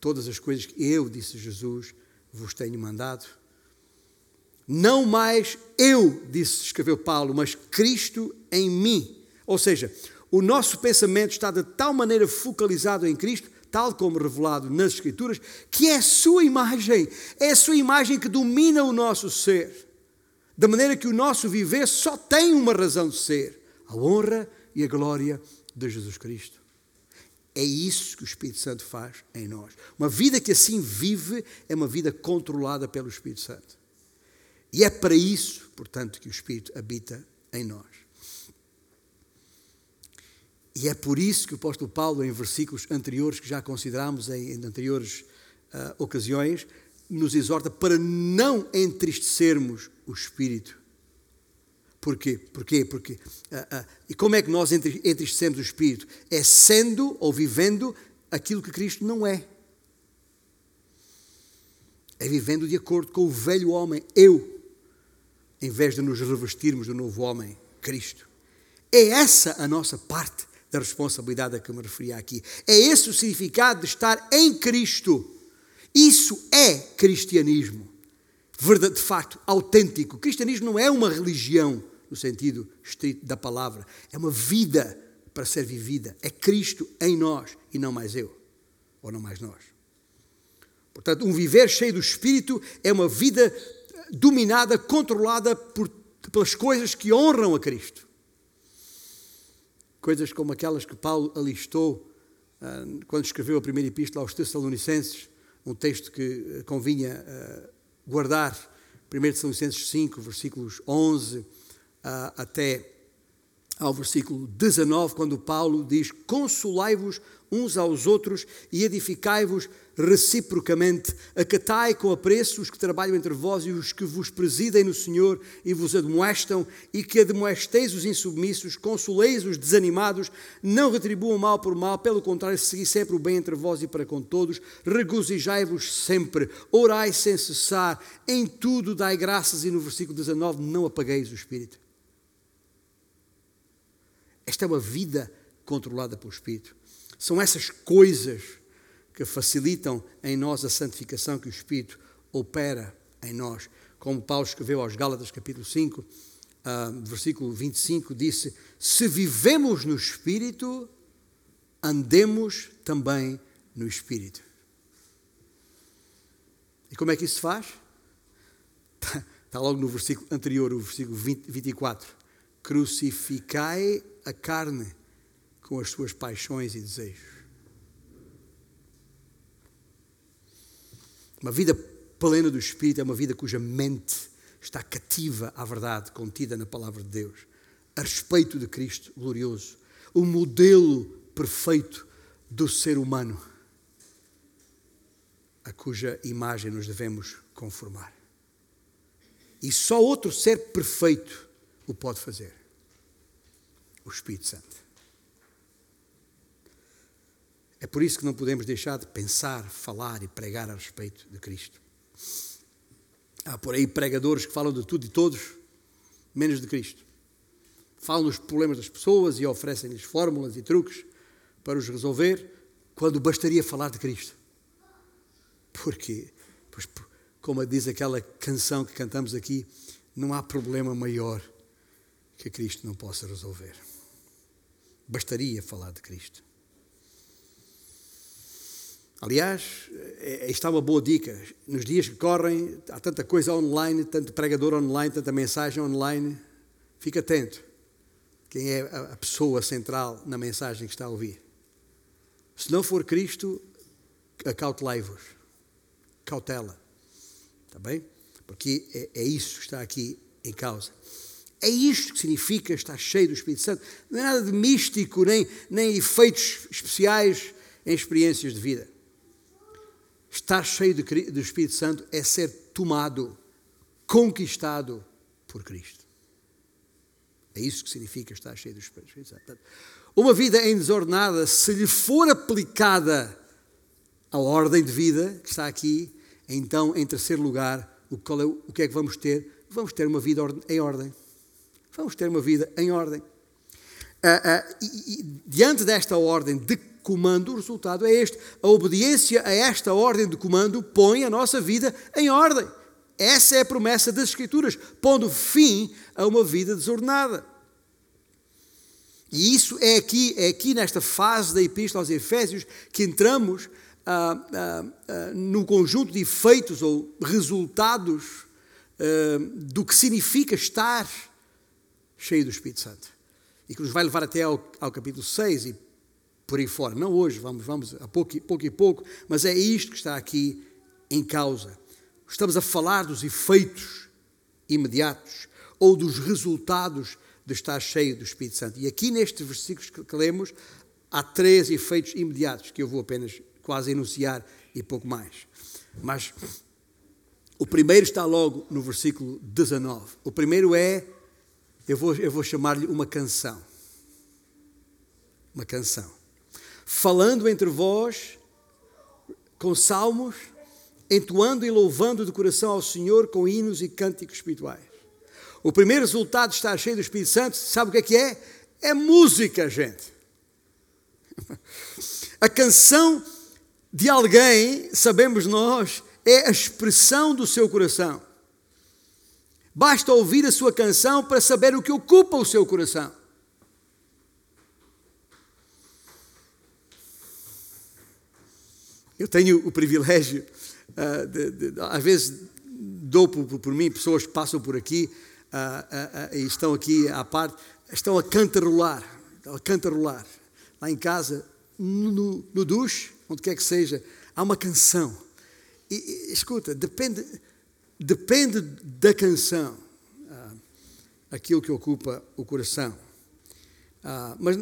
todas as coisas que eu, disse Jesus, vos tenho mandado. Não mais eu, disse, escreveu Paulo, mas Cristo em mim. Ou seja, o nosso pensamento está de tal maneira focalizado em Cristo, tal como revelado nas Escrituras, que é a sua imagem, é a sua imagem que domina o nosso ser. Da maneira que o nosso viver só tem uma razão de ser: a honra e a glória de Jesus Cristo. É isso que o Espírito Santo faz em nós. Uma vida que assim vive é uma vida controlada pelo Espírito Santo. E é para isso, portanto, que o Espírito habita em nós. E é por isso que o apóstolo Paulo, em versículos anteriores, que já considerámos em, anteriores uh, ocasiões, nos exorta para não entristecermos o Espírito Porquê? Porquê? Porque, ah, ah, e como é que nós entristecemos o Espírito? É sendo ou vivendo aquilo que Cristo não é. É vivendo de acordo com o velho homem, eu, em vez de nos revestirmos do novo homem, Cristo. É essa a nossa parte da responsabilidade a que me referia aqui. É esse o significado de estar em Cristo. Isso é cristianismo. De facto, autêntico. O cristianismo não é uma religião no sentido estrito da palavra, é uma vida para ser vivida. É Cristo em nós e não mais eu, ou não mais nós. Portanto, um viver cheio do Espírito é uma vida dominada, controlada por, pelas coisas que honram a Cristo. Coisas como aquelas que Paulo alistou uh, quando escreveu a primeira epístola aos Tessalonicenses, um texto que convinha uh, guardar, 1 Tessalonicenses 5, versículos 11 uh, até ao versículo 19, quando Paulo diz: Consolai-vos uns aos outros e edificai-vos reciprocamente. Acatai com apreço os que trabalham entre vós e os que vos presidem no Senhor e vos admoestam, e que admoesteis os insubmissos, consoleis os desanimados, não retribuam mal por mal, pelo contrário, segui sempre o bem entre vós e para com todos, regozijai-vos sempre, orai sem cessar, em tudo dai graças, e no versículo 19, não apagueis o Espírito. Esta é uma vida controlada pelo Espírito. São essas coisas que facilitam em nós a santificação que o Espírito opera em nós. Como Paulo escreveu aos Gálatas, capítulo 5, uh, ah, versículo 25, disse: Se vivemos no Espírito, andemos também no Espírito. E como é que isso se faz? Está, logo no versículo anterior, o versículo 20, 24. Crucificai a carne com as suas paixões e desejos. Uma vida plena do Espírito é uma vida cuja mente está cativa à verdade contida na palavra de Deus, a respeito de Cristo glorioso, o modelo perfeito do ser humano, a cuja imagem nos devemos conformar. E só outro ser perfeito o pode fazer o Espírito Santo. É por isso que não podemos deixar de pensar, falar e pregar a respeito de Cristo. Há por aí pregadores que falam de tudo e todos, menos de Cristo. Falam dos problemas das pessoas e oferecem-lhes fórmulas e truques para os resolver, quando bastaria falar de Cristo. Porque, pois, como diz aquela canção que cantamos aqui, não há problema maior que Cristo não possa resolver. Bastaria falar de Cristo. Aliás, está é, é, uma boa dica. Nos dias que correm, há tanta coisa online, tanto pregador online, tanta mensagem online. Fique atento. Quem é a pessoa central na mensagem que está a ouvir? Se não for Cristo, acautelai-vos. Cautela. Está bem? Porque é, é isso que está aqui em causa. É isto que significa estar cheio do Espírito Santo. Não é nada de místico, nem, nem efeitos especiais em experiências de vida. Estar cheio do Espírito Santo é ser tomado, conquistado por Cristo. É isso que significa estar cheio do Espírito Santo. Uma vida em desordenada, se lhe for aplicada a ordem de vida que está aqui, então, em terceiro lugar, o que é, é que vamos ter? Vamos ter uma vida em ordem. Vamos ter uma vida em ordem. Uh, uh, e, e, diante desta ordem de comando, o resultado é este. A obediência a esta ordem de comando põe a nossa vida em ordem. Essa é a promessa das Escrituras, pondo fim a uma vida desordenada. E isso é aqui, é aqui nesta fase da Epístola aos Efésios que entramos ah, ah, ah, no conjunto de efeitos ou resultados do que significa estar cheio do Espírito Santo. E que nos vai levar até ao, ao capítulo 6 e por aí fora. Não hoje, vamos, vamos a pouco, pouco e pouco, mas é isto que está aqui em causa. Estamos a falar dos efeitos imediatos ou dos resultados de estar cheio do Espírito Santo. E aqui nestes versículos que, que lemos, há três efeitos imediatos que eu vou apenas quase enunciar e pouco mais. Mas o primeiro está logo no versículo 19. O primeiro é eu vou, eu vou chamar-lhe uma canção. Uma canção. Falando entre vós com salmos, entoando e louvando de coração ao Senhor com hinos e cânticos espirituais. O primeiro resultado de estar cheio do Espírito Santo, sabe o que é que é? É música, gente. A canção de alguém, sabemos nós, é a expressão do seu coração. Basta ouvir a sua canção para saber o que ocupa o seu coração. Eu tenho o privilégio, uh, de, de, às vezes dou por, por, mim, pessoas passam por aqui uh, e estão aqui à parte, estão a cantarolar, a cantarolar. Lá em casa, no, no duche, onde quer que seja, há uma canção. E, e escuta, depende, depende da canção, aquilo que ocupa o coração. mas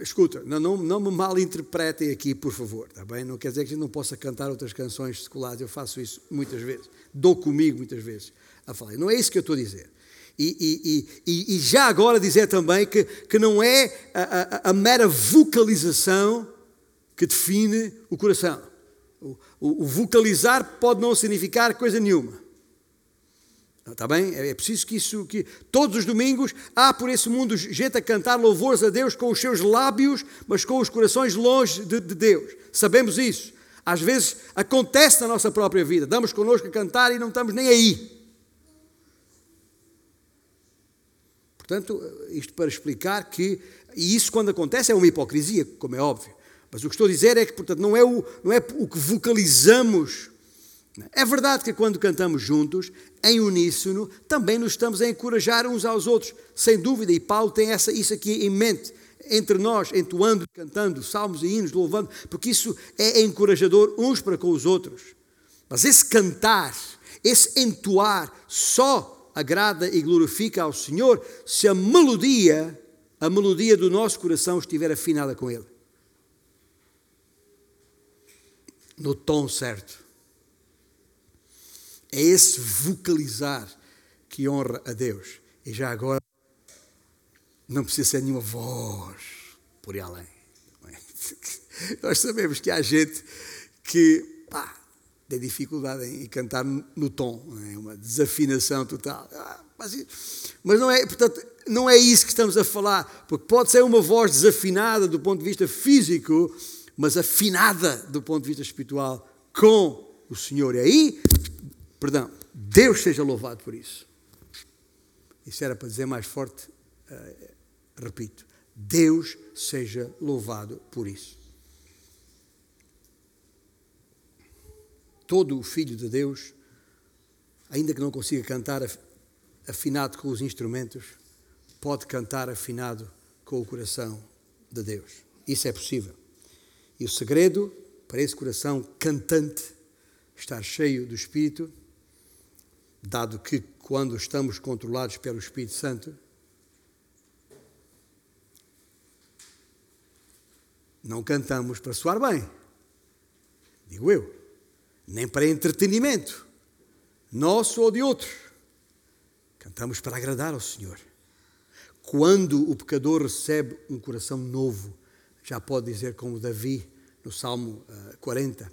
escuta, não, não, não me malinterpretem aqui, por favor, está bem? Não quer dizer que a gente não possa cantar outras canções seculares, eu faço isso muitas vezes, dou comigo muitas vezes a falar. Não é isso que eu estou a dizer. E, e, e, e já agora dizer também que, que não é a, a, a mera vocalização que define o coração. O, o, o vocalizar pode não significar coisa nenhuma. Está bem? É preciso que isso, que todos os domingos há por esse mundo gente a cantar louvores a Deus com os seus lábios, mas com os corações longe de, de Deus. Sabemos isso. Às vezes acontece na nossa própria vida. Damos connosco a cantar e não estamos nem aí. Portanto, isto para explicar que, e isso quando acontece é uma hipocrisia, como é óbvio. Mas o que estou a dizer é que, portanto, não é o, não é o que vocalizamos é verdade que quando cantamos juntos, em uníssono, também nos estamos a encorajar uns aos outros, sem dúvida, e Paulo tem essa, isso aqui em mente, entre nós, entoando, cantando salmos e hinos, louvando, porque isso é encorajador uns para com os outros. Mas esse cantar, esse entoar, só agrada e glorifica ao Senhor se a melodia, a melodia do nosso coração estiver afinada com Ele. No tom certo. É esse vocalizar que honra a Deus. E já agora, não precisa ser nenhuma voz por aí além. Nós sabemos que há gente que pá, tem dificuldade em cantar no tom, é? uma desafinação total. Ah, mas, mas não é, portanto, não é isso que estamos a falar, porque pode ser uma voz desafinada do ponto de vista físico, mas afinada do ponto de vista espiritual com o Senhor. E aí Perdão, Deus seja louvado por isso. Isso era para dizer mais forte, uh, repito, Deus seja louvado por isso. Todo o filho de Deus, ainda que não consiga cantar afinado com os instrumentos, pode cantar afinado com o coração de Deus. Isso é possível. E o segredo para esse coração cantante estar cheio do Espírito dado que quando estamos controlados pelo Espírito Santo, não cantamos para soar bem, digo eu, nem para entretenimento, nosso ou de outros. Cantamos para agradar ao Senhor. Quando o pecador recebe um coração novo, já pode dizer como Davi no Salmo 40, eh,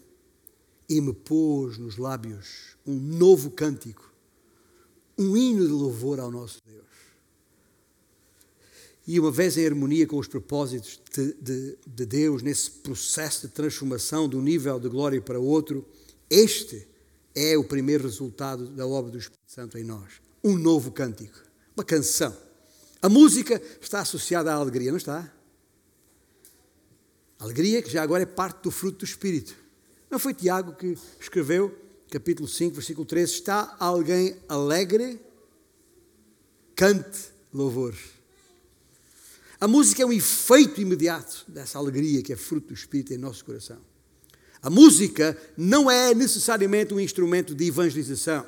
e me pôs nos lábios um novo cântico um hino de louvor ao nosso Deus. E uma vez em harmonia com os propósitos de, de, de, Deus, nesse processo de transformação de um nível de glória para outro, este é o primeiro resultado da obra do Espírito Santo em nós. Um novo cântico, uma canção. A música está associada à alegria, não está? alegria que já agora é parte do fruto do Espírito. Não foi Tiago que escreveu capítulo 5, versículo 13, está alguém alegre? Cante louvor. A música é um efeito imediato dessa alegria que é fruto do Espírito em nosso coração. A música não é necessariamente um instrumento de evangelização,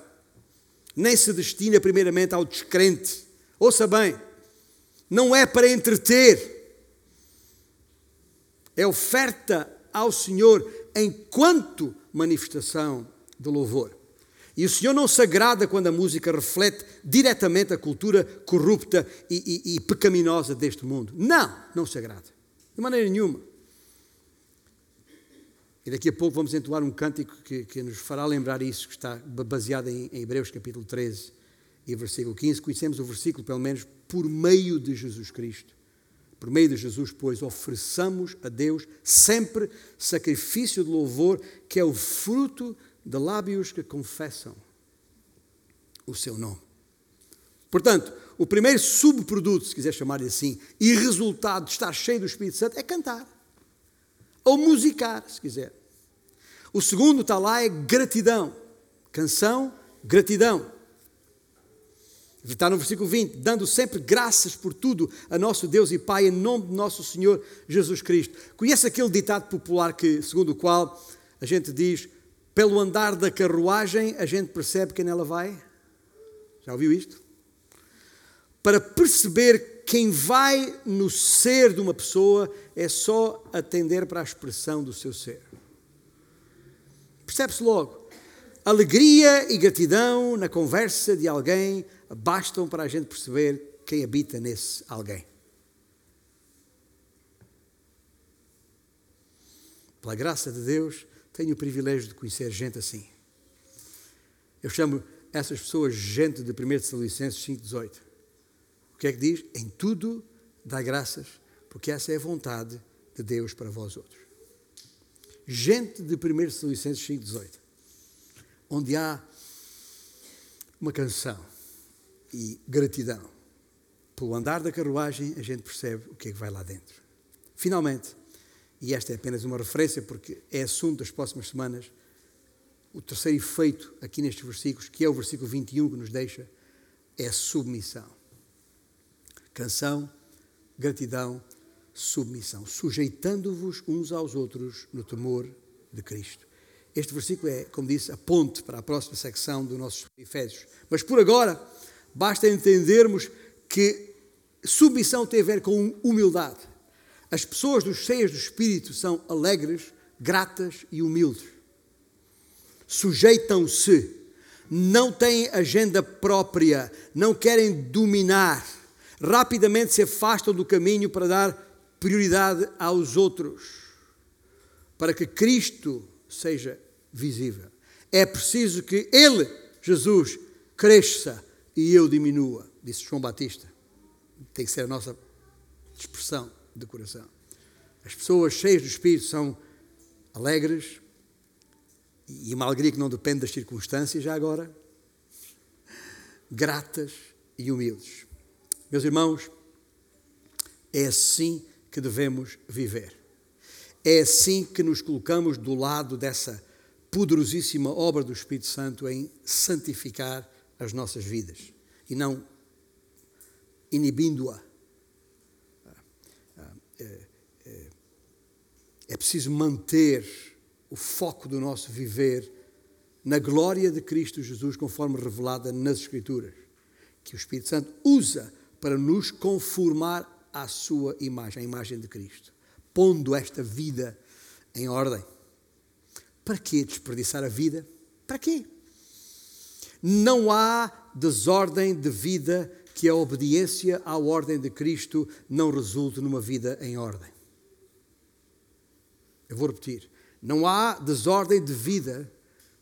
nem se destina primeiramente ao descrente. Ouça bem, não é para entreter, é oferta ao Senhor enquanto manifestação de louvor. E o Senhor não se agrada quando a música reflete diretamente a cultura corrupta e, e, e, pecaminosa deste mundo. Não, não se agrada. De maneira nenhuma. E daqui a pouco vamos entoar um cântico que, que nos fará lembrar isso, que está baseado em, em Hebreus capítulo 13 e versículo 15. Conhecemos o versículo, pelo menos, por meio de Jesus Cristo. Por meio de Jesus, pois, ofereçamos a Deus sempre sacrifício de louvor, que é o fruto de lábios que confessam o seu nome. Portanto, o primeiro subproduto, se quiser chamar assim, e resultado de estar cheio do Espírito Santo é cantar. Ou musicar, se quiser. O segundo está lá é gratidão. Canção, gratidão. Está no versículo 20, dando sempre graças por tudo a nosso Deus e Pai, em nome de nosso Senhor Jesus Cristo. Conhece aquele ditado popular que, segundo o qual a gente diz, pelo andar da carruagem a gente percebe quem ela vai? Já ouviu isto? Para perceber quem vai no ser de uma pessoa é só atender para a expressão do seu ser. Percebe-se logo. Alegria e gratidão na conversa de alguém bastam para a gente perceber quem habita nesse alguém. Pela graça de Deus, tenho o privilégio de conhecer gente assim. Eu chamo essas pessoas gente de 1 Tessalonicenses 5,18. O que é que diz? Em tudo dá graças, porque essa é a vontade de Deus para vós outros. Gente de 1 Tessalonicenses 5,18, onde há uma canção e gratidão. Pelo andar da carruagem, a gente percebe o que é que vai lá dentro. Finalmente, e esta é apenas uma referência porque é assunto das próximas semanas, o terceiro efeito aqui nestes versículos, que é o versículo 21 que nos deixa, é submissão. Canção, gratidão, submissão, sujeitando-vos uns aos outros no temor de Cristo. Este versículo é, como disse, a ponte para a próxima secção do nosso Efésios. Mas por agora, basta entendermos que submissão tem a ver com humildade. As pessoas dos cheias do Espírito são alegres, gratas e humildes sujeitam-se, não têm agenda própria, não querem dominar, rapidamente se afastam do caminho para dar prioridade aos outros, para que Cristo seja visível. É preciso que Ele, Jesus, cresça e eu diminua, disse João Batista. Tem que ser a nossa expressão de coração. As pessoas cheias do Espírito são alegres, e uma alegria que não depende das circunstâncias, já agora, gratas e humildes. Meus irmãos, é assim que devemos viver. É assim que nos colocamos do lado dessa poderosíssima obra do Espírito Santo em santificar as nossas vidas e não inibindo-a. É, é, é preciso manter o foco do nosso viver na glória de Cristo Jesus, conforme revelada nas Escrituras, que o Espírito Santo usa para nos conformar à sua imagem, à imagem de Cristo, pondo esta vida em ordem. Para que desperdiçar a vida? Para quê? Não há desordem de vida que a obediência à ordem de Cristo não resulte numa vida em ordem. Eu vou repetir. Não há desordem de vida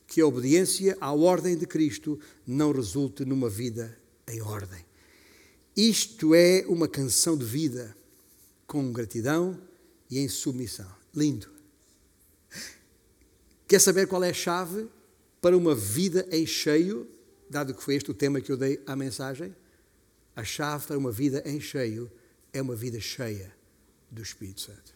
que a obediência à ordem de Cristo não resulte numa vida em ordem. Isto é uma canção de vida com gratidão e em submissão. Lindo. Quer saber qual é a chave para uma vida em cheio, dado que foi este o tema que eu dei à mensagem? A chave para uma vida em cheio é uma vida cheia do Espírito Santo.